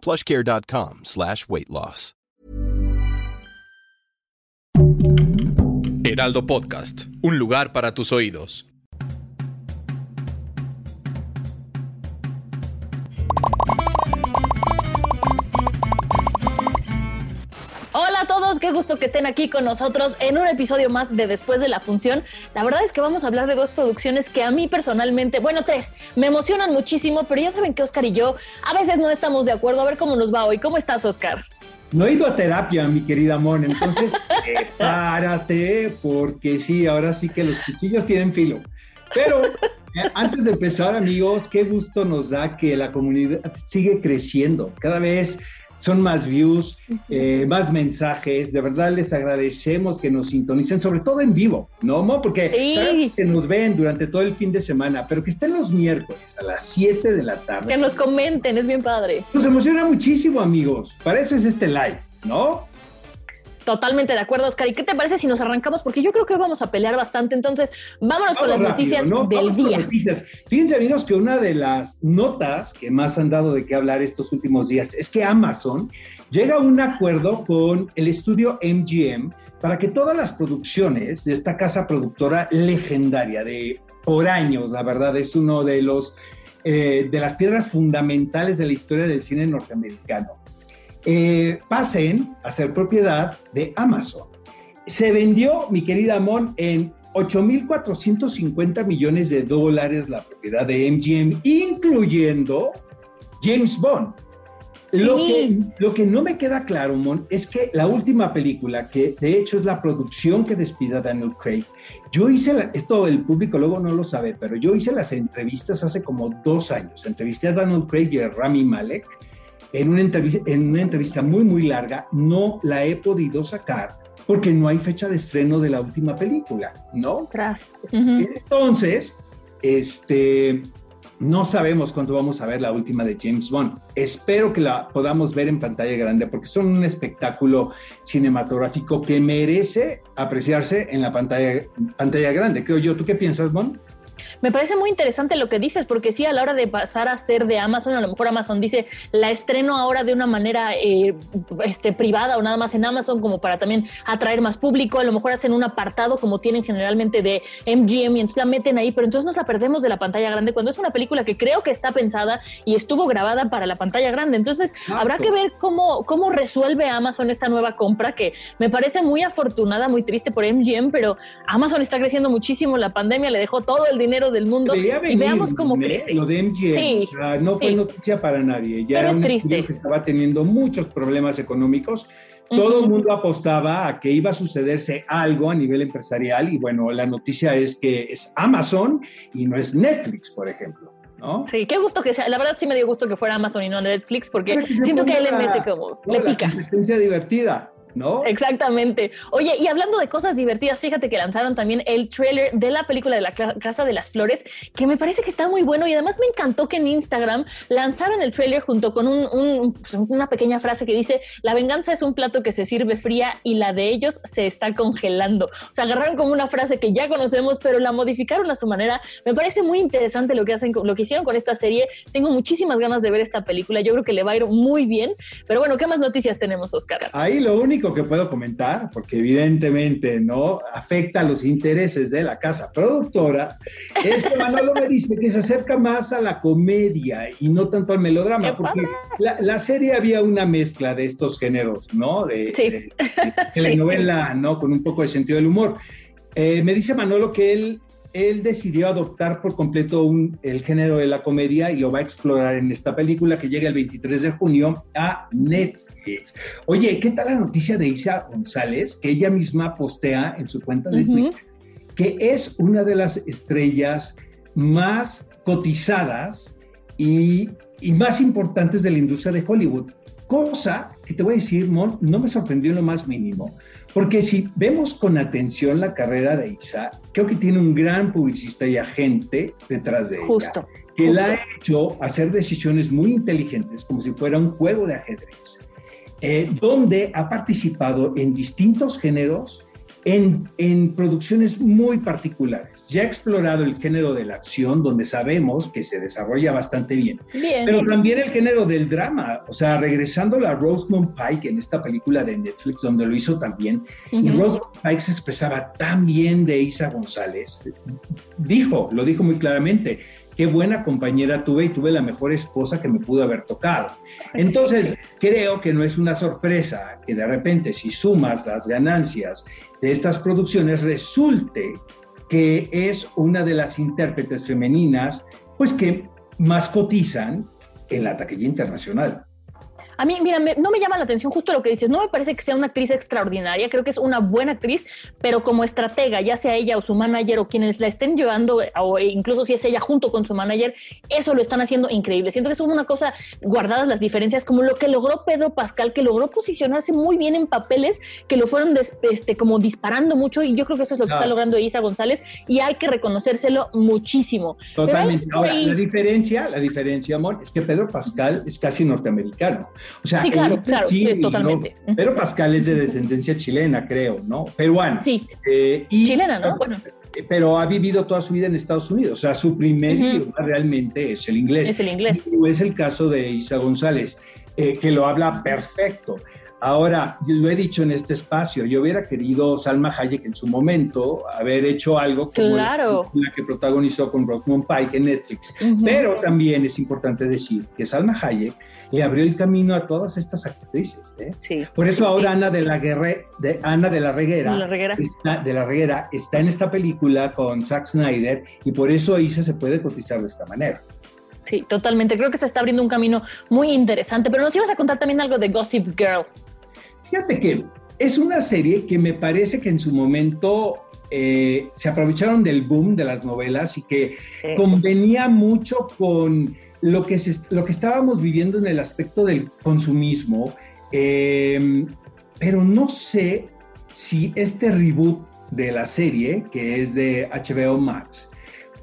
plushcare.com slash weight loss. Heraldo Podcast, un lugar para tus oídos. Qué gusto que estén aquí con nosotros en un episodio más de Después de la Función. La verdad es que vamos a hablar de dos producciones que a mí personalmente, bueno, tres, me emocionan muchísimo, pero ya saben que Oscar y yo a veces no estamos de acuerdo. A ver cómo nos va hoy. ¿Cómo estás, Oscar? No he ido a terapia, mi querida Mon, entonces párate, porque sí, ahora sí que los cuchillos tienen filo. Pero eh, antes de empezar, amigos, qué gusto nos da que la comunidad sigue creciendo. Cada vez son más views, eh, más mensajes. De verdad les agradecemos que nos sintonicen, sobre todo en vivo, ¿no, Mo? Porque Sí. que nos ven durante todo el fin de semana, pero que estén los miércoles a las 7 de la tarde. Que nos comenten, es bien padre. Nos emociona muchísimo, amigos. Para eso es este live, ¿no? Totalmente de acuerdo, Oscar. ¿Y qué te parece si nos arrancamos? Porque yo creo que hoy vamos a pelear bastante. Entonces, vámonos con las rápido, noticias ¿no? del Vamos con día. noticias. Fíjense, amigos, que una de las notas que más han dado de qué hablar estos últimos días es que Amazon llega a un acuerdo con el estudio MGM para que todas las producciones de esta casa productora legendaria de por años, la verdad, es uno de los eh, de las piedras fundamentales de la historia del cine norteamericano, eh, pasen a ser propiedad de Amazon. Se vendió, mi querida Mon, en 8.450 millones de dólares la propiedad de MGM, incluyendo James Bond. Lo, Sí. que, lo que no me queda claro, Mon, es que la última película, que de hecho es la producción que despida a Daniel Craig, yo hice, la- esto el público luego no lo sabe, pero yo hice las entrevistas hace como dos años. Entrevisté a Daniel Craig y a Rami Malek en una entrevista, en una entrevista muy, muy larga. No la he podido sacar porque no hay fecha de estreno de la última película, ¿no? Ujú. Entonces, este, no sabemos cuándo vamos a ver la última de James Bond. Espero que la podamos ver en pantalla grande porque son un espectáculo cinematográfico que merece apreciarse en la pantalla, pantalla grande. Creo yo. ¿Tú qué piensas, Bond? Me parece muy interesante lo que dices, porque sí, a la hora de pasar a ser de Amazon, a lo mejor Amazon dice, la estreno ahora de una manera eh, este, privada o nada más en Amazon, como para también atraer más público. A lo mejor hacen un apartado como tienen generalmente de MGM y entonces la meten ahí, pero entonces nos la perdemos de la pantalla grande cuando es una película que creo que está pensada y estuvo grabada para la pantalla grande. Entonces habrá que ver cómo, cómo resuelve Amazon esta nueva compra, que me parece muy afortunada, muy triste por MGM, pero Amazon está creciendo muchísimo. La pandemia le dejó todo el dinero del mundo y veamos cómo ¿eh? crece. Lo de MGM, Sí, no fue sí. noticia para nadie. Ya Pero era es triste. que estaba teniendo muchos problemas económicos. Todo el mundo apostaba a que iba a sucederse algo a nivel empresarial y bueno, la noticia es que es Amazon y no es Netflix, por ejemplo, ¿no? Sí, qué gusto que sea. La verdad sí me dio gusto que fuera Amazon y no Netflix, porque siento que él le mete como, le La pica. competencia divertida, ¿no? Exactamente. Oye, y hablando de cosas divertidas, fíjate que lanzaron también el trailer de la película de la Casa de las Flores, que me parece que está muy bueno y además me encantó que en Instagram lanzaron el trailer junto con un- un- pues, una pequeña frase que dice, la venganza es un plato que se sirve fría y la de ellos se está congelando. O sea, agarraron como una frase que ya conocemos, pero la modificaron a su manera. Me parece muy interesante lo que hacen, lo que hicieron con esta serie. Tengo muchísimas ganas de ver esta película. Yo creo que le va a ir muy bien. Pero bueno, ¿qué más noticias tenemos, Oscar? Ahí lo único que puedo comentar, porque evidentemente no afecta a los intereses de la casa productora, es que Manolo me dice que se acerca más a la comedia y no tanto al melodrama, ¡Qué porque la, la serie había una mezcla de estos géneros, ¿no? De, Sí. de- de telenovela, ¿no? Con un poco de sentido del humor. Eh, me dice Manolo que él, él decidió adoptar por completo un- el género de la comedia y lo va a explorar en esta película que llega el 23 de junio a Netflix. Oye, ¿qué tal la noticia de Isa González? Que ella misma postea en su cuenta de Ujú. Twitter que es una de las estrellas más cotizadas y, y más importantes de la industria de Hollywood, cosa que te voy a decir, Mon, no me sorprendió en lo más mínimo, porque si vemos con atención la carrera de Isa, creo que tiene un gran publicista y agente detrás de justo, ella, que la ha hecho hacer decisiones muy inteligentes, como si fuera un juego de ajedrez, eh, donde ha participado en distintos géneros en, producciones muy particulares. Ya ha explorado el género de la acción, donde sabemos que se desarrolla bastante bien, pero también el género del drama, o sea, regresando a Rosamund Pike en esta película de Netflix, donde lo hizo también, y Rosamund Pike se expresaba tan bien de Isa González, dijo, lo dijo muy claramente, qué buena compañera tuve y tuve la mejor esposa que me pudo haber tocado. Entonces, creo que no es una sorpresa que de repente si sumas las ganancias de estas producciones resulte que es una de las intérpretes femeninas pues que más cotizan en la taquilla internacional. A mí, mira, no me llama la atención justo lo que dices. No me parece que sea una actriz extraordinaria. Creo que es una buena actriz, pero como estratega, ya sea ella o su manager o quienes la estén llevando, o incluso si es ella junto con su manager, eso lo están haciendo increíble. Siento que es una cosa guardadas las diferencias, como lo que logró Pedro Pascal, que logró posicionarse muy bien en papeles que lo fueron este, como disparando mucho. Y yo creo que eso es lo que está logrando Isa González y hay que reconocérselo muchísimo. Totalmente. Ahora, la diferencia, la diferencia, amor, es que Pedro Pascal es casi norteamericano. O sea, sí, claro, claro, totalmente. pero Pascal es de descendencia chilena, creo, ¿no? Peruana. Sí. Eh, chilena, ¿no? Bueno. Eh, pero ha vivido toda su vida en Estados Unidos. O sea, su primer idioma realmente es el inglés. Es el inglés. es el caso de Isa González, eh, que lo habla perfecto. Ahora, lo he dicho en este espacio, yo hubiera querido Salma Hayek en su momento haber hecho algo como claro. la que protagonizó con Rockman Pike en Netflix. Pero también es importante decir que Salma Hayek le abrió el camino a todas estas actrices. ¿eh? Sí, Por eso ahora Ana de la Guerre, de Ana de la Reguera, Está, de la Reguera está en esta película con Zack Snyder y por eso Isa se puede cotizar de esta manera. Sí, totalmente. Creo que se está abriendo un camino muy interesante. Pero nos ibas a contar también algo de Gossip Girl. Fíjate que es una serie que me parece que en su momento eh, se aprovecharon del boom de las novelas y que convenía mucho con lo que, lo que estábamos viviendo en el aspecto del consumismo, em, pero no sé si este reboot de la serie, que es de HBO Max,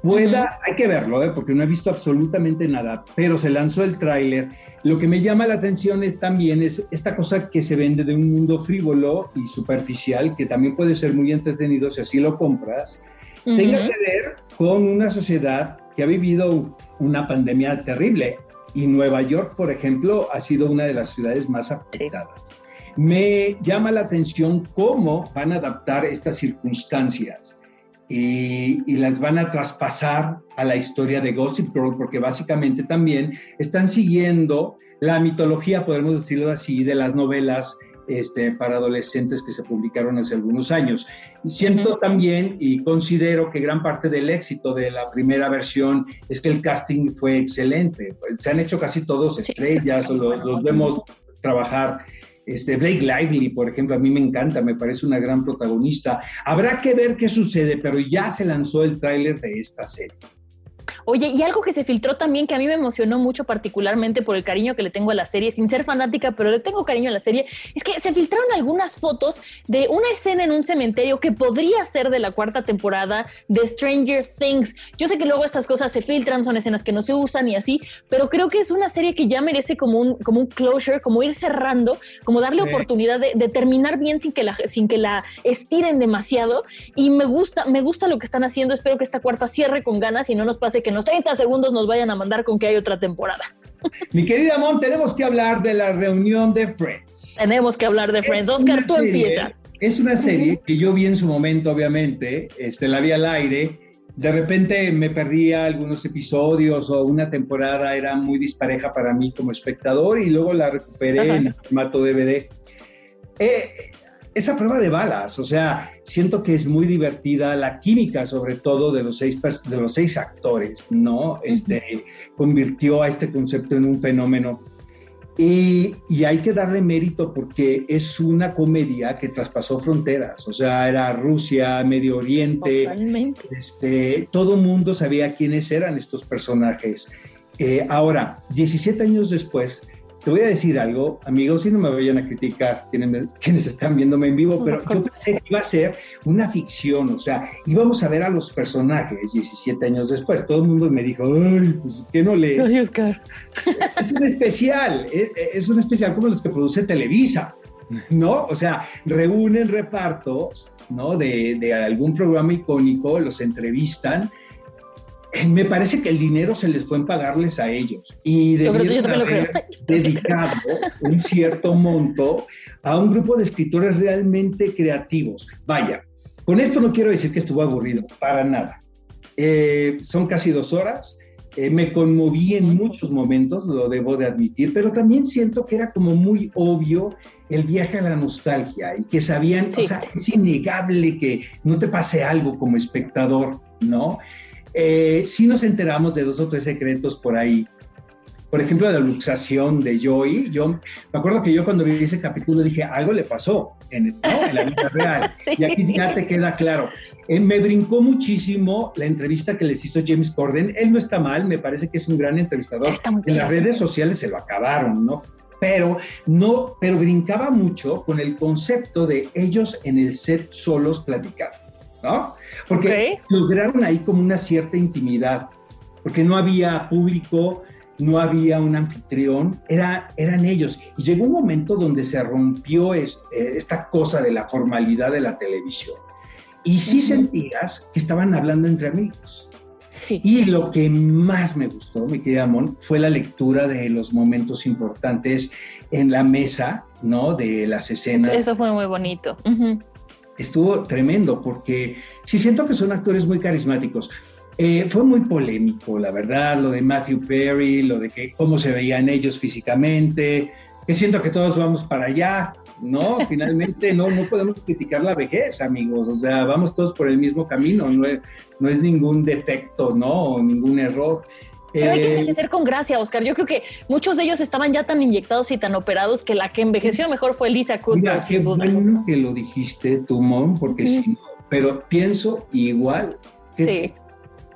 pueda, hay que verlo, ¿eh? porque no he visto absolutamente nada, pero se lanzó el tráiler. Lo que me llama la atención es, también es esta cosa que se vende de un mundo frívolo y superficial, que también puede ser muy entretenido si así lo compras, tenga que ver con una sociedad que ha vivido una pandemia terrible y Nueva York, por ejemplo, ha sido una de las ciudades más afectadas. Me llama la atención cómo van a adaptar estas circunstancias y, las van a traspasar a la historia de Gossip Girl, porque básicamente también están siguiendo la mitología, podemos decirlo así, de las novelas este, para adolescentes que se publicaron hace algunos años. Siento también y considero que gran parte del éxito de la primera versión es que el casting fue excelente. Se han hecho casi todos estrellas, o los, vemos trabajar. Este, Blake Lively, por ejemplo, a mí me encanta, me parece una gran protagonista. Habrá que ver qué sucede, pero ya se lanzó el tráiler de esta serie. Oye, y algo que se filtró también que a mí me emocionó mucho, particularmente por el cariño que le tengo a la serie, sin ser fanática, pero le tengo cariño a la serie, es que se filtraron algunas fotos de una escena en un cementerio que podría ser de la cuarta temporada de Stranger Things. Yo sé que luego estas cosas se filtran, son escenas que no se usan y así, pero creo que es una serie que ya merece como un, como un closure, como ir cerrando, como darle oportunidad de, terminar bien sin que, la, sin que la estiren demasiado. Y me gusta, me gusta lo que están haciendo. Espero que esta cuarta cierre con ganas y no nos pase que no 30 segundos nos vayan a mandar con que hay otra temporada. Mi querida Mon, tenemos que hablar de la reunión de Friends. Tenemos que hablar de Friends. Oscar, tú empieza. Es una serie que yo vi en su momento, obviamente, este, la vi al aire. De repente me perdía algunos episodios o una temporada era muy dispareja para mí como espectador y luego la recuperé en formato DVD. Eh, esa prueba de balas, o sea, siento que es muy divertida, la química sobre todo de los seis, de los seis actores, ¿no? Este, convirtió a este concepto en un fenómeno. Y, y, hay que darle mérito porque es una comedia que traspasó fronteras, o sea, era Rusia, Medio Oriente, Totalmente. este, todo mundo sabía quiénes eran estos personajes. Eh, ahora, 17 años después, te voy a decir algo, amigos, y no me vayan a criticar quienes, quienes están viéndome en vivo, pero yo pensé que iba a ser una ficción, o sea, íbamos a ver a los personajes 17 años después. Todo el mundo me dijo, ay, pues, ¿qué no le...? Ay, Oscar. Es un especial, es, es un especial como los que produce Televisa, ¿no? O sea, reúnen repartos, ¿no? De, de algún programa icónico, los entrevistan me parece que el dinero se les fue en pagarles a ellos y debieron haber dedicado un cierto monto a un grupo de escritores realmente creativos. Vaya, con esto no quiero decir que estuvo aburrido, para nada. Eh, son casi dos horas. Eh, me conmoví en muchos momentos, lo debo de admitir, pero también siento que era como muy obvio el viaje a la nostalgia y que sabían, o sea, es innegable que no te pase algo como espectador, ¿no? Eh, sí nos enteramos de dos o tres secretos por ahí. Por ejemplo, la luxación de Joey. Yo me acuerdo que yo cuando vi ese capítulo dije, algo le pasó en, la vida real. Y aquí ya te queda claro. Eh, me brincó muchísimo la entrevista que les hizo James Corden. Él no está mal, me parece que es un gran entrevistador. En las redes sociales se lo acabaron, ¿no? Pero no, pero brincaba mucho con el concepto de ellos en el set solos platicando, ¿no? Porque lograron ahí como una cierta intimidad, porque no había público, no había un anfitrión, era, eran ellos. Y llegó un momento donde se rompió eh, esta cosa de la formalidad de la televisión. Y sí sentías que estaban hablando entre amigos. Sí. Y lo que más me gustó, mi querida Mon, fue la lectura de los momentos importantes en la mesa, ¿no? De las escenas. Eso fue muy bonito estuvo tremendo porque sí siento que son actores muy carismáticos. Eh, fue muy polémico, la verdad, lo de Matthew Perry, lo de que cómo se veían ellos físicamente, que siento que todos vamos para allá, ¿no? Finalmente no, no podemos criticar la vejez, amigos, o sea, vamos todos por el mismo camino, no es, no es ningún defecto, ¿no? O ningún error. Pero hay que eh, envejecer con gracia, Oscar. Yo creo que muchos de ellos estaban ya tan inyectados y tan operados que la que envejeció mejor fue Lisa Kudrow. Mira, qué bueno que lo dijiste tú, Mom, porque sí, pero pienso igual. sí.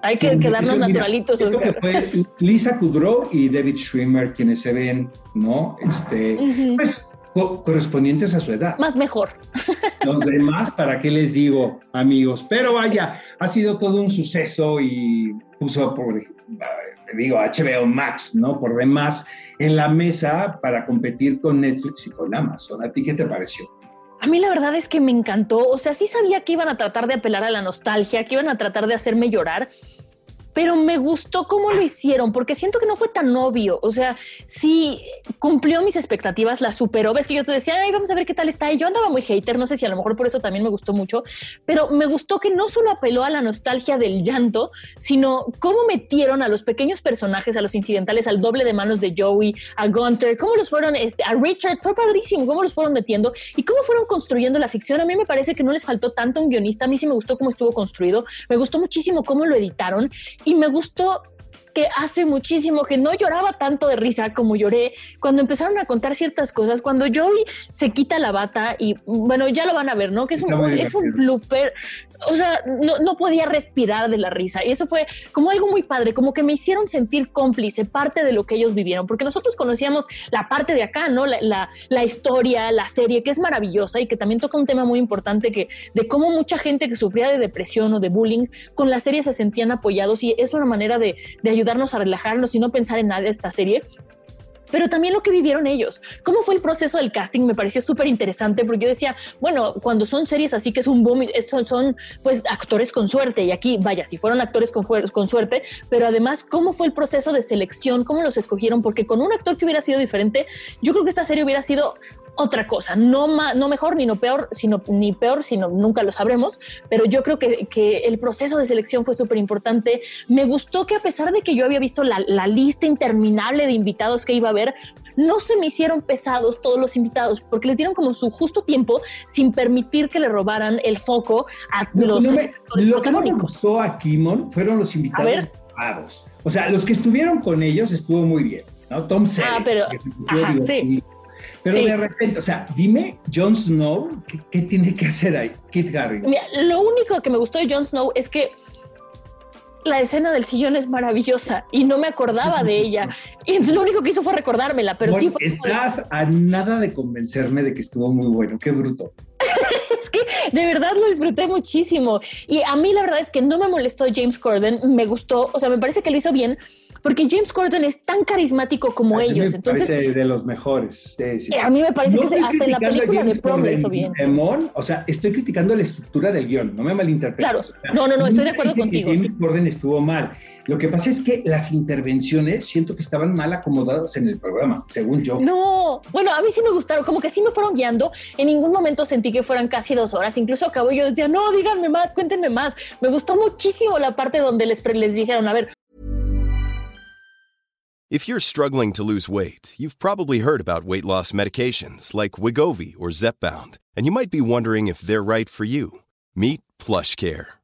Hay que quedarnos naturalitos. Oscar. Que fue Lisa Kudrow y David Schwimmer quienes se ven, ¿no? Este, Pues correspondientes a su edad. Más mejor. Los demás, ¿para qué les digo, amigos? Pero vaya, ha sido todo un suceso y puso por digo, HBO Max, ¿no? Por demás, en la mesa para competir con Netflix y con Amazon. ¿A ti qué te pareció? A mí la verdad es que me encantó, o sea, sí sabía que iban a tratar de apelar a la nostalgia, que iban a tratar de hacerme llorar, pero me gustó cómo lo hicieron, porque siento que no fue tan obvio. O sea, sí cumplió mis expectativas, la superó. Ves que yo te decía, vamos a ver qué tal está. Y yo andaba muy hater, no sé si a lo mejor por eso también me gustó mucho, pero me gustó que no solo apeló a la nostalgia del llanto, sino cómo metieron a los pequeños personajes, a los incidentales, al doble de manos de Joey, a Gunter, cómo los fueron, este, a Richard, fue padrísimo, cómo los fueron metiendo y cómo fueron construyendo la ficción. A mí me parece que no les faltó tanto un guionista, a mí sí me gustó cómo estuvo construido, me gustó muchísimo cómo lo editaron y me gustó que hace muchísimo que no lloraba tanto de risa como lloré cuando empezaron a contar ciertas cosas, cuando Joey se quita la bata y bueno, ya lo van a ver, ¿no? Que es un, es un blooper o sea, no, podía respirar de la risa. Y eso fue como algo muy padre, como que me hicieron sentir cómplice, parte de lo que ellos vivieron, porque nosotros conocíamos la parte de acá, ¿no? La, la, historia, la serie, que es maravillosa y que también toca un tema muy importante que, de cómo mucha gente que sufría de depresión o de bullying, con la serie se sentían apoyados y es una manera de, de ayudarnos a relajarnos y no pensar en nada de esta serie pero también lo que vivieron ellos. ¿Cómo fue el proceso del casting? Me pareció súper interesante porque yo decía, bueno, cuando son series así que es un boom, son, son pues actores con suerte y aquí, vaya, si fueron actores con, con suerte, pero además, ¿cómo fue el proceso de selección? ¿Cómo los escogieron? Porque con un actor que hubiera sido diferente, yo creo que esta serie hubiera sido otra cosa, no, no mejor ni no peor, sino ni peor, sino nunca lo sabremos, pero yo creo que, que el proceso de selección fue súper importante. Me gustó que a pesar de que yo había visto la, la, lista interminable de invitados que iba a haber, no se me hicieron pesados todos los invitados, porque les dieron como su justo tiempo sin permitir que le robaran el foco a los no Lo que no me gustó a Kimon fueron los invitados O sea, los que estuvieron con ellos estuvo muy bien, ¿no? Tom Selleck. Ah, pero, ajá, sí pero de repente, o sea, dime, Jon Snow, ¿qué, tiene que hacer ahí? Kit Harrington. Mira, lo único que me gustó de Jon Snow es que la escena del sillón es maravillosa y no me acordaba de ella. Y entonces lo único que hizo fue recordármela, pero sí fue. Estás a nada de convencerme de que estuvo muy bueno. Qué bruto. Que de verdad lo disfruté muchísimo. Y a mí la verdad es que no me molestó James Corden, me gustó, o sea, me parece que lo hizo bien, porque James Corden es tan carismático como ellos. entonces, de los mejores. A mí me parece que hasta en la película de Prom lo hizo bien. o sea, estoy criticando la estructura del guion, no me malinterpretes. Claro, no, no, no, estoy de acuerdo contigo. James Corden estuvo mal. Lo que pasa es que las intervenciones siento que estaban mal acomodadas en el programa, según yo. No, bueno, a mí sí me gustaron, como que sí me fueron guiando. En ningún momento sentí que fueran casi dos horas. Incluso acabó yo decía, no, díganme más, cuéntenme más. Me gustó muchísimo la parte donde les, les dijeron, a ver. If you're struggling to lose weight, you've probably heard about weight loss medications like Wigovi or Zepbound, and you might be wondering if they're right for you. Meet PlushCare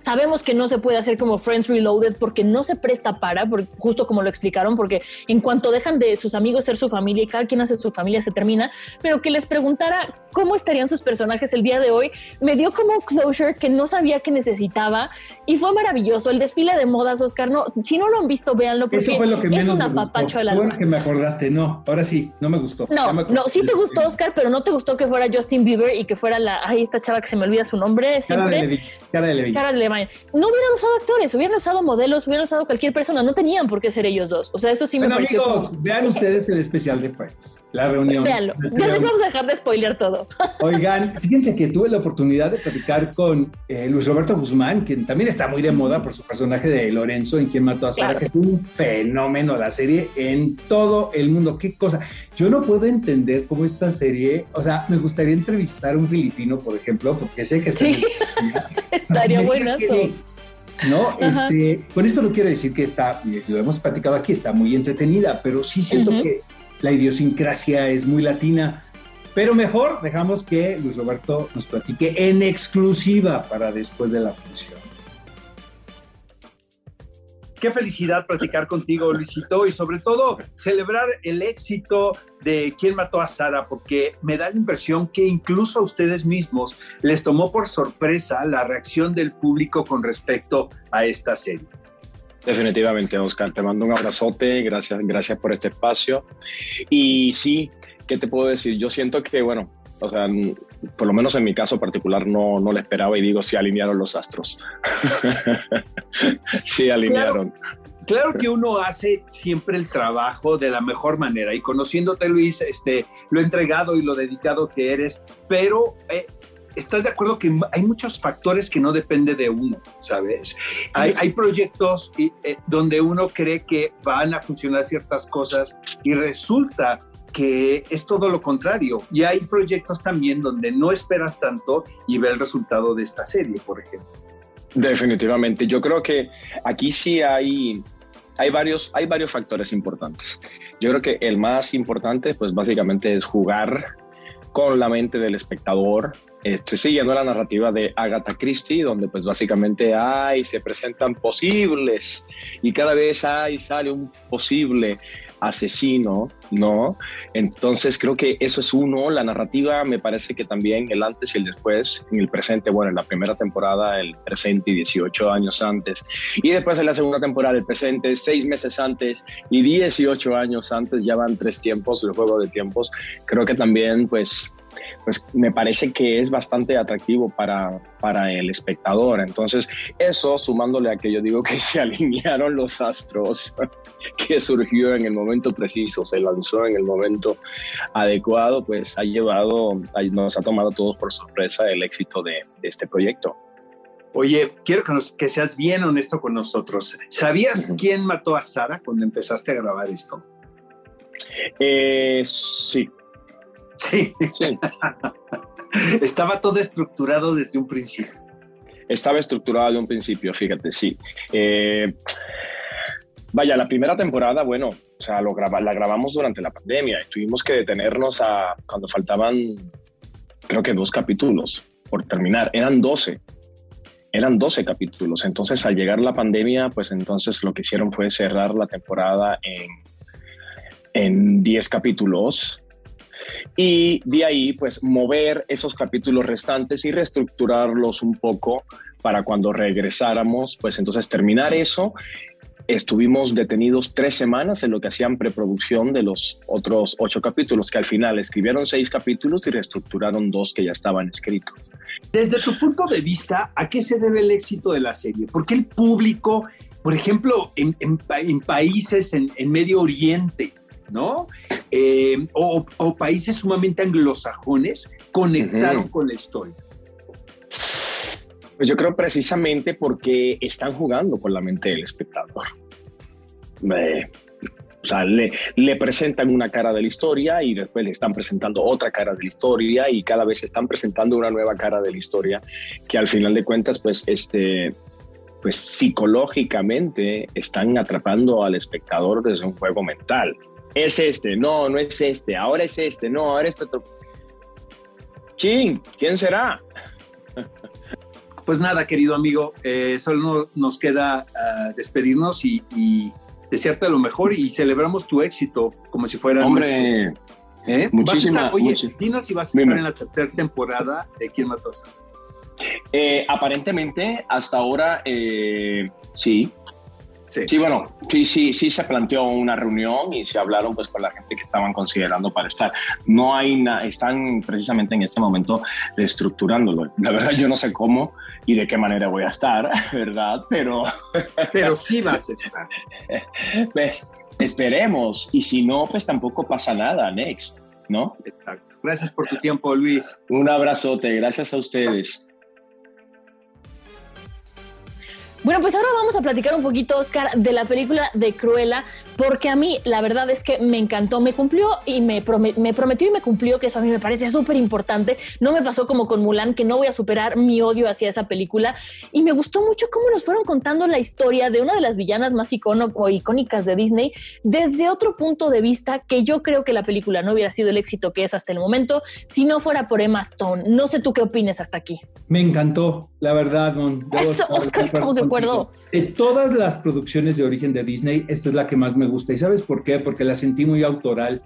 Sabemos que no se puede hacer como Friends Reloaded porque no se presta para, justo como lo explicaron, porque en cuanto dejan de sus amigos ser su familia y cada quien hace su familia se termina, pero que les preguntara cómo estarían sus personajes el día de hoy, me dio como closure que no sabía que necesitaba y fue maravilloso. El desfile de modas, Oscar, no, si no lo han visto, véanlo porque es una papacho del alma. que me acordaste, no, ahora sí, no me gustó. No, no, sí te gustó, Oscar, pero no te gustó que fuera Justin Bieber y que fuera la, ay, esta chava que se me olvida su nombre siempre. Cara de Levi. Cara de No hubieran usado actores, hubieran usado modelos, hubieran usado cualquier persona, no tenían por qué ser ellos dos. O sea, eso sí me pareció. Amigos, vean ustedes el especial de Friends, la reunión. Véanlo, ya les vamos a dejar de spoiler todo. Oigan, fíjense que tuve la oportunidad de platicar con eh, Luis Roberto Guzmán, quien también está muy de moda por su personaje de Lorenzo, en quien mató a Sara, que es un fenómeno la serie en todo el mundo. Qué cosa. Yo no puedo entender cómo esta serie, o sea, me gustaría entrevistar a un filipino, por ejemplo, porque sé que sí. estaría buenazo. No, este, con esto no quiero decir que está, lo hemos platicado aquí, está muy entretenida, pero sí siento que la idiosincrasia es muy latina. Pero mejor dejamos que Luis Roberto nos platique en exclusiva para después de la función. Qué felicidad platicar contigo, Luisito, y sobre todo celebrar el éxito de quién mató a Sara, porque me da la impresión que incluso a ustedes mismos les tomó por sorpresa la reacción del público con respecto a esta serie. Definitivamente, Oscar, te mando un abrazote, gracias, gracias por este espacio. Y sí, ¿qué te puedo decir? Yo siento que, bueno, o sea, por lo menos en mi caso particular no, no le esperaba y digo, sí alinearon los astros. sí alinearon. Claro, que uno hace siempre el trabajo de la mejor manera y conociéndote Luis, este, lo entregado y lo dedicado que eres, pero eh, estás de acuerdo que hay muchos factores que no dependen de uno, ¿sabes? Hay, hay proyectos eh, donde uno cree que van a funcionar ciertas cosas y resulta que es todo lo contrario. Y hay proyectos también donde no esperas tanto y ve el resultado de esta serie, por ejemplo. Definitivamente. Yo creo que aquí sí hay, hay, varios, hay varios factores importantes. Yo creo que el más importante, pues básicamente es jugar con la mente del espectador, este, siguiendo la narrativa de Agatha Christie, donde pues básicamente hay, se presentan posibles y cada vez hay, sale un posible asesino, ¿no? Entonces creo que eso es uno, la narrativa me parece que también el antes y el después, en el presente, bueno, en la primera temporada, el presente y 18 años antes, y después en la segunda temporada, el presente, seis meses antes y 18 años antes, ya van tres tiempos, el juego de tiempos, creo que también pues pues me parece que es bastante atractivo para, para el espectador. Entonces, eso sumándole a que yo digo que se alinearon los astros, que surgió en el momento preciso, se lanzó en el momento adecuado, pues ha llevado, nos ha tomado todos por sorpresa el éxito de, este proyecto. Oye, quiero que, que, seas bien honesto con nosotros. ¿Sabías quién mató a Sara cuando empezaste a grabar esto? Eh, sí, Sí. sí. Estaba todo estructurado desde un principio. Estaba estructurado desde un principio, fíjate, sí. Eh, vaya, la primera temporada, bueno, sea, lo graba, la grabamos durante la pandemia y tuvimos que detenernos a cuando faltaban, creo que dos capítulos por terminar. Eran 12. Eran 12 capítulos. Entonces, al llegar la pandemia, pues entonces lo que hicieron fue cerrar la temporada en, en 10 capítulos y de ahí pues mover esos capítulos restantes y reestructurarlos un poco para cuando regresáramos, pues entonces terminar eso. Estuvimos detenidos tres semanas en lo que hacían preproducción de los otros ocho capítulos, que al final escribieron seis capítulos y reestructuraron dos que ya estaban escritos. Desde tu punto de vista, ¿a qué se debe el éxito de la serie? ¿Por qué el público, por ejemplo, en, países en, Medio Oriente, ¿no? Eh, o, países sumamente anglosajones conectaron con la historia. Pues yo creo precisamente porque están jugando con la mente del espectador. o sea, le, le, presentan una cara de la historia y después le están presentando otra cara de la historia y cada vez están presentando una nueva cara de la historia que al final de cuentas, pues, este, pues psicológicamente están atrapando al espectador desde un juego mental. Es este, no, no es este, ahora es este, no, ahora es otro. Ching, ¿quién será? Pues nada, querido amigo, eh, solo nos queda ah, despedirnos y, desearte lo mejor y celebramos tu éxito como si fuera. Hombre, ¿Eh? muchísimas. Oye, dinos si vas a estar en la tercera temporada de Quién mató eh, aparentemente, hasta ahora, sí. Sí. bueno, sí, sí, sí se planteó una reunión y se hablaron pues con la gente que estaban considerando para estar. No hay nada, están precisamente en este momento estructurándolo. La verdad yo no sé cómo y de qué manera voy a estar, ¿verdad? Pero... Pero sí vas a estar. Pues esperemos y si no, pues tampoco pasa nada, next, ¿no? Exacto. Gracias por tu tiempo, Luis. Un abrazote, gracias a ustedes. Bueno, pues ahora vamos a platicar un poquito, Oscar, de la película de Cruella, porque a mí la verdad es que me encantó, me cumplió y me, me prometió y me cumplió, que eso a mí me parece súper importante. No me pasó como con Mulan, que no voy a superar mi odio hacia esa película. Y me gustó mucho cómo nos fueron contando la historia de una de las villanas más icono icónicas de Disney desde otro punto de vista que yo creo que la película no hubiera sido el éxito que es hasta el momento si no fuera por Emma Stone. No sé tú qué opines hasta aquí. Me encantó, la verdad, Eso, Oscar, estamos de acuerdo de todas las producciones de origen de Disney, esta es la que más me gusta. ¿Y sabes por qué? Porque la sentí muy autoral.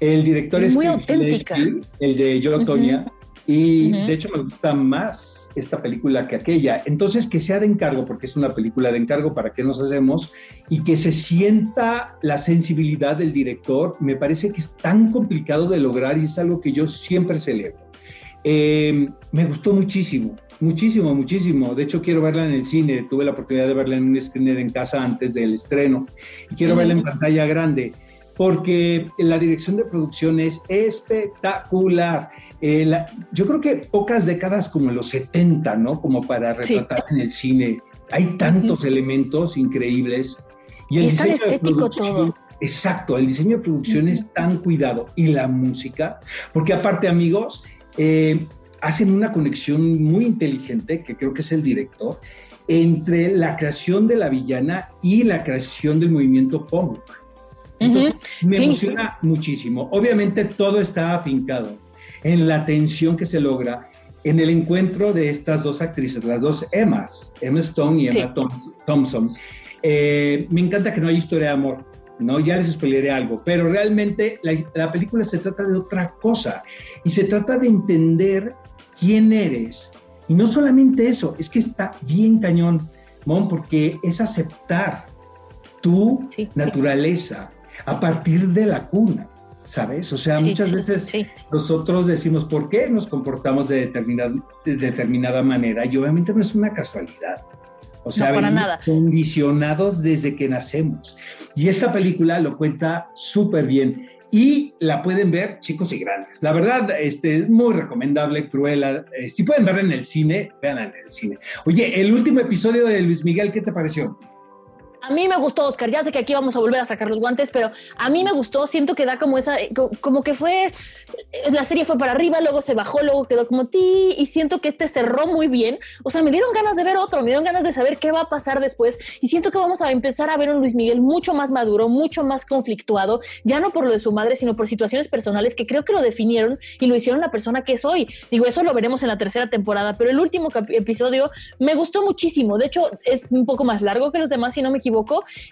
El director es muy auténtica. el de Joe Tonya, y de hecho me gusta más esta película que aquella. Entonces, que sea de encargo, porque es una película de encargo, ¿para qué nos hacemos? Y que se sienta la sensibilidad del director, me parece que es tan complicado de lograr y es algo que yo siempre celebro. Eh, me gustó muchísimo, muchísimo, muchísimo. De hecho, quiero verla en el cine. Tuve la oportunidad de verla en un screener en casa antes del estreno y quiero verla en pantalla grande porque la dirección de producción es espectacular. Eh, yo creo que pocas décadas como los 70, ¿no? Como para retratar en el cine. Hay tantos elementos increíbles. Y, el es tan estético todo. Exacto, el diseño de producción es tan cuidado. Y la música, porque aparte, amigos, eh, hacen una conexión muy inteligente, que creo que es el director, entre la creación de la villana y la creación del movimiento punk. Entonces, me emociona muchísimo. Obviamente todo está afincado en la tensión que se logra en el encuentro de estas dos actrices, las dos Emmas, Emma Stone y Emma Thompson. Eh, me encanta que no haya historia de amor, ¿no? Ya les spoileré algo, pero realmente la, película se trata de otra cosa y se trata de entender quién eres. Y no solamente eso, es que está bien cañón, Mon, porque es aceptar tu naturaleza a partir de la cuna, ¿sabes? O sea, muchas veces nosotros decimos, ¿por qué nos comportamos de determinada, de determinada manera? Y obviamente no es una casualidad. O sea, condicionados desde que nacemos. Y esta película lo cuenta súper bien. Y la pueden ver chicos y grandes. La verdad, este, es muy recomendable, Cruella. Eh, si pueden verla en el cine, véanla en el cine. Oye, el último episodio de Luis Miguel, ¿qué te pareció? A mí me gustó, Oscar. Ya sé que aquí vamos a volver a sacar los guantes, pero a mí me gustó. Siento que da como esa, como que fue, la serie fue para arriba, luego se bajó, luego quedó como ti, y siento que este cerró muy bien. O sea, me dieron ganas de ver otro, me dieron ganas de saber qué va a pasar después. Y siento que vamos a empezar a ver un Luis Miguel mucho más maduro, mucho más conflictuado, ya no por lo de su madre, sino por situaciones personales que creo que lo definieron y lo hicieron la persona que es hoy. Digo, eso lo veremos en la tercera temporada, pero el último episodio me gustó muchísimo. De hecho, es un poco más largo que los demás, si no me equivoco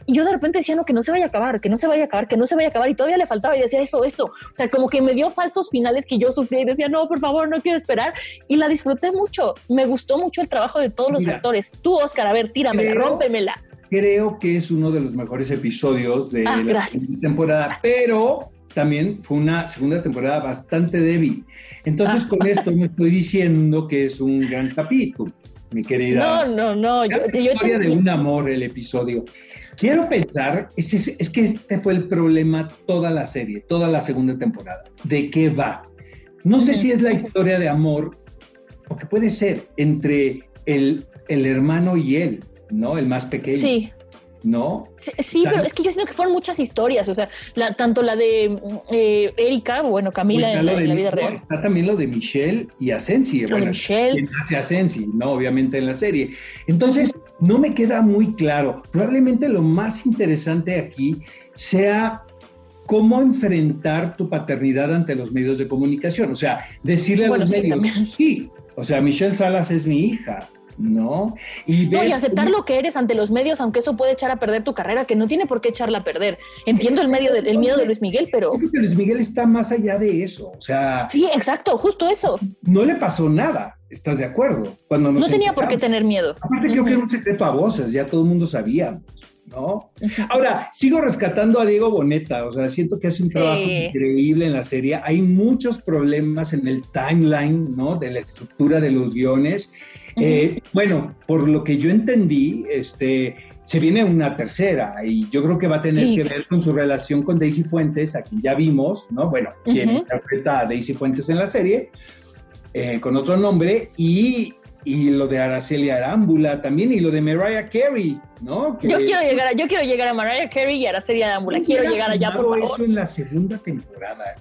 y yo de repente decía, no, que no se vaya a acabar, que no se vaya a acabar, que no se vaya a acabar, y todavía le faltaba, y decía eso, eso. O sea, como que me dio falsos finales que yo sufrí y decía, no, por favor, no quiero esperar. Y la disfruté mucho. Me gustó mucho el trabajo de todos los actores. Tú, Oscar, a ver, tíramela, rómpemela. Creo que es uno de los mejores episodios de ah, la temporada, pero también fue una segunda temporada bastante débil. Entonces, con esto no estoy diciendo que es un gran capítulo mi querida. No, no, no. Yo, historia de un amor el episodio. Quiero pensar, es, es, que este fue el problema toda la serie, toda la segunda temporada. ¿De qué va? No sé si es la historia de amor, porque puede ser entre el, el hermano y él, ¿no? El más pequeño. Sí. ¿No? Sí, pero es que yo siento que fueron muchas historias, o sea, tanto la de eh, Erika, bueno, Camila en, la, vida real. Está también lo de Michelle y Asensi, bueno, Michelle. hace Asensi, ¿no? Obviamente en la serie. Entonces, no me queda muy claro. Probablemente lo más interesante aquí sea cómo enfrentar tu paternidad ante los medios de comunicación. O sea, decirle a los medios, sí, o sea, Michelle Salas es mi hija, ¿no? Y, no, y aceptar lo que eres ante los medios, aunque eso puede echar a perder tu carrera, que no tiene por qué echarla a perder. Entiendo el, medio del miedo de Luis Miguel, pero... Creo que Luis Miguel está más allá de eso, o sea... Sí, exacto, justo eso. No le pasó nada, ¿estás de acuerdo? Cuando no tenía por qué tener miedo. Aparte creo que era un secreto a voces, ya todo el mundo sabía. ¿no? Ahora, sigo rescatando a Diego Boneta, o sea, siento que hace un trabajo increíble en la serie. Hay muchos problemas en el timeline, ¿no? De la estructura de los guiones eh, bueno, por lo que yo entendí, este, se viene una tercera y yo creo que va a tener que ver con su relación con Daisy Fuentes, a quien ya vimos, ¿no? Bueno, quien interpreta a Daisy Fuentes en la serie, eh, con otro nombre, y, y, lo de Araceli Arámbula también, y lo de Mariah Carey, ¿no? yo, quiero llegar a, yo quiero llegar a Mariah Carey y Araceli Arámbula, quiero llegar allá, por favor. eso en la segunda temporada.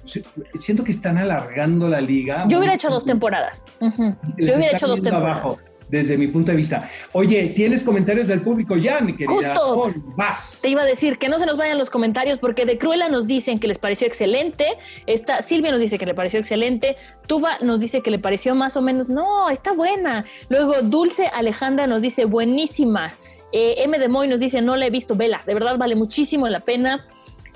Siento que están alargando la liga. Yo hubiera hecho dos temporadas. Yo hubiera hecho dos temporadas desde mi punto de vista. Oye, ¿tienes comentarios del público ya, mi querida? Justo. Vas. Te iba a decir que no se nos vayan los comentarios porque de Cruella nos dicen que les pareció excelente. Esta Silvia nos dice que le pareció excelente. Tuba nos dice que le pareció más o menos, no, está buena. Luego Dulce Alejandra nos dice buenísima. Eh, M de Moy nos dice no la he visto, vela, de verdad vale muchísimo la pena.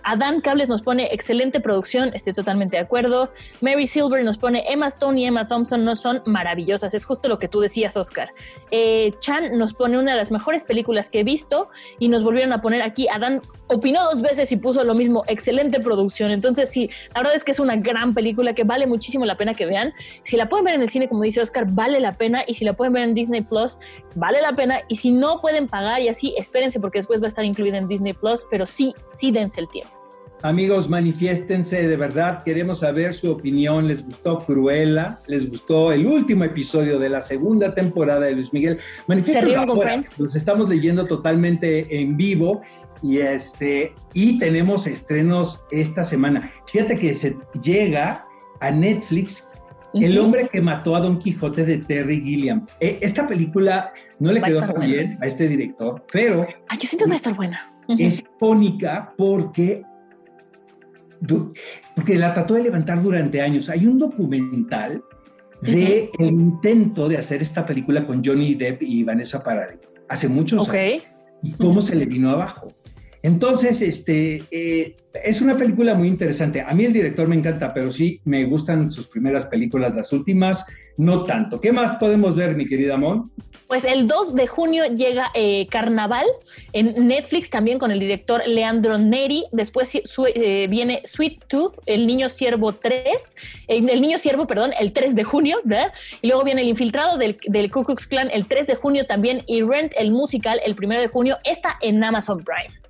Adán Cables nos pone excelente producción, estoy totalmente de acuerdo. Mary Silver nos pone Emma Stone y Emma Thompson no son maravillosas, es justo lo que tú decías, Oscar. Eh, Chan nos pone una de las mejores películas que he visto y nos volvieron a poner aquí. Adán opinó dos veces y puso lo mismo, excelente producción. Entonces, sí, la verdad es que es una gran película que vale muchísimo la pena que vean. Si la pueden ver en el cine, como dice Oscar, vale la pena. Y si la pueden ver en Disney Plus, vale la pena. Y si no pueden pagar y así, espérense porque después va a estar incluida en Disney Plus, pero sí, sí dense el tiempo. Amigos, manifiéstense, de verdad, queremos saber su opinión. ¿Les gustó Cruella? ¿Les gustó el último episodio de la segunda temporada de Luis Miguel? Friends? Los estamos leyendo totalmente en vivo y este y tenemos estrenos esta semana. Fíjate que se llega a Netflix El hombre que mató a Don Quijote de Terry Gilliam. E, esta película no le quedó tan bien a este director, pero ah, yo siento que va a estar buena. Es icónica porque porque la trató de levantar durante años. Hay un documental de el intento de hacer esta película con Johnny Depp y Vanessa Paradis hace muchos años y cómo se le vino abajo. Entonces, este, eh, es una película muy interesante. A mí el director me encanta, pero sí me gustan sus primeras películas, las últimas no tanto. ¿Qué más podemos ver, mi querida Mon? Pues el 2 de junio llega eh, Carnaval en Netflix también con el director Leandro Neri. Después eh, viene Sweet Tooth, El Niño Siervo 3, el Niño Siervo, perdón, el 3 de junio, ¿verdad? Y luego viene El Infiltrado del, del Ku Klux Klan el 3 de junio también y Rent, el musical, el 1 de junio, está en Amazon Prime.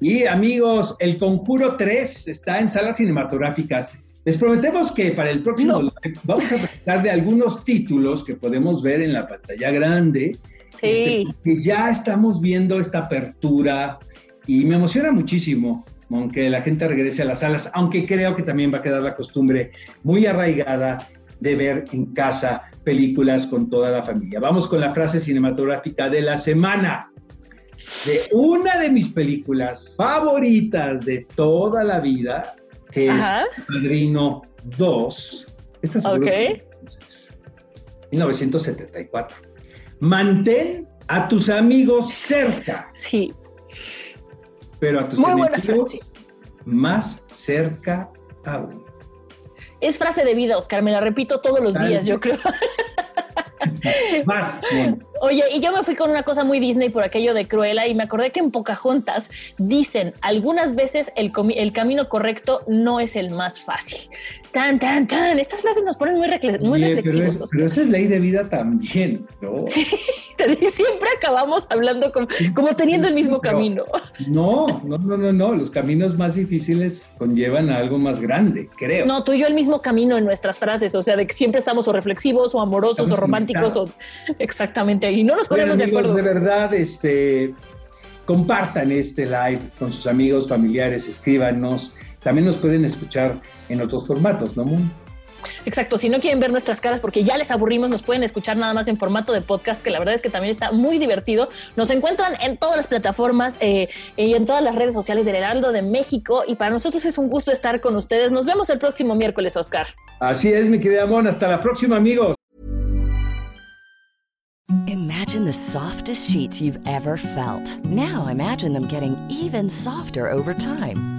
Y amigos, El Conjuro 3 está en salas cinematográficas. Les prometemos que para el próximo live vamos a hablar de algunos títulos que podemos ver en la pantalla grande Sí. Este, que ya estamos viendo esta apertura y me emociona muchísimo aunque la gente regrese a las salas, aunque creo que también va a quedar la costumbre muy arraigada de ver en casa películas con toda la familia. Vamos con la frase cinematográfica de la semana. De una de mis películas favoritas de toda la vida, que es Padrino 2. Esta es okay. 1974. Mantén a tus amigos cerca. Sí. Pero a tus enemigos más cerca aún. Es frase de vida, Oscar, me la repito todos los días, yo creo. Más. Oye, y yo me fui con una cosa muy Disney por aquello de Cruella y me acordé que en Pocahontas dicen algunas veces el, el camino correcto no es el más fácil. Tan, tan, tan. Estas frases nos ponen muy, muy reflexivos. Pero, esa es ley de vida también, ¿no? Sí, siempre acabamos hablando como, como teniendo el mismo camino. No, no, no, no, no. Los caminos más difíciles conllevan a algo más grande, creo. No, tú y yo el mismo camino en nuestras frases, o sea, de que siempre estamos o reflexivos o amorosos o románticos o exactamente y no nos ponemos de acuerdo. De verdad, este, compartan este live con sus amigos, familiares, escríbanos. También nos pueden escuchar en otros formatos, ¿no, Moon? Exacto, si no quieren ver nuestras caras porque ya les aburrimos, nos pueden escuchar nada más en formato de podcast, que la verdad es que también está muy divertido. Nos encuentran en todas las plataformas eh, y en todas las redes sociales del Heraldo de México y para nosotros es un gusto estar con ustedes. Nos vemos el próximo miércoles, Oscar. Así es, mi querida Mon. Hasta la próxima, amigos. Imagine the softest sheets you've ever felt. Now imagine them getting even softer over time.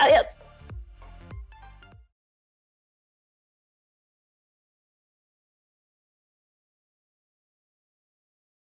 Adiós.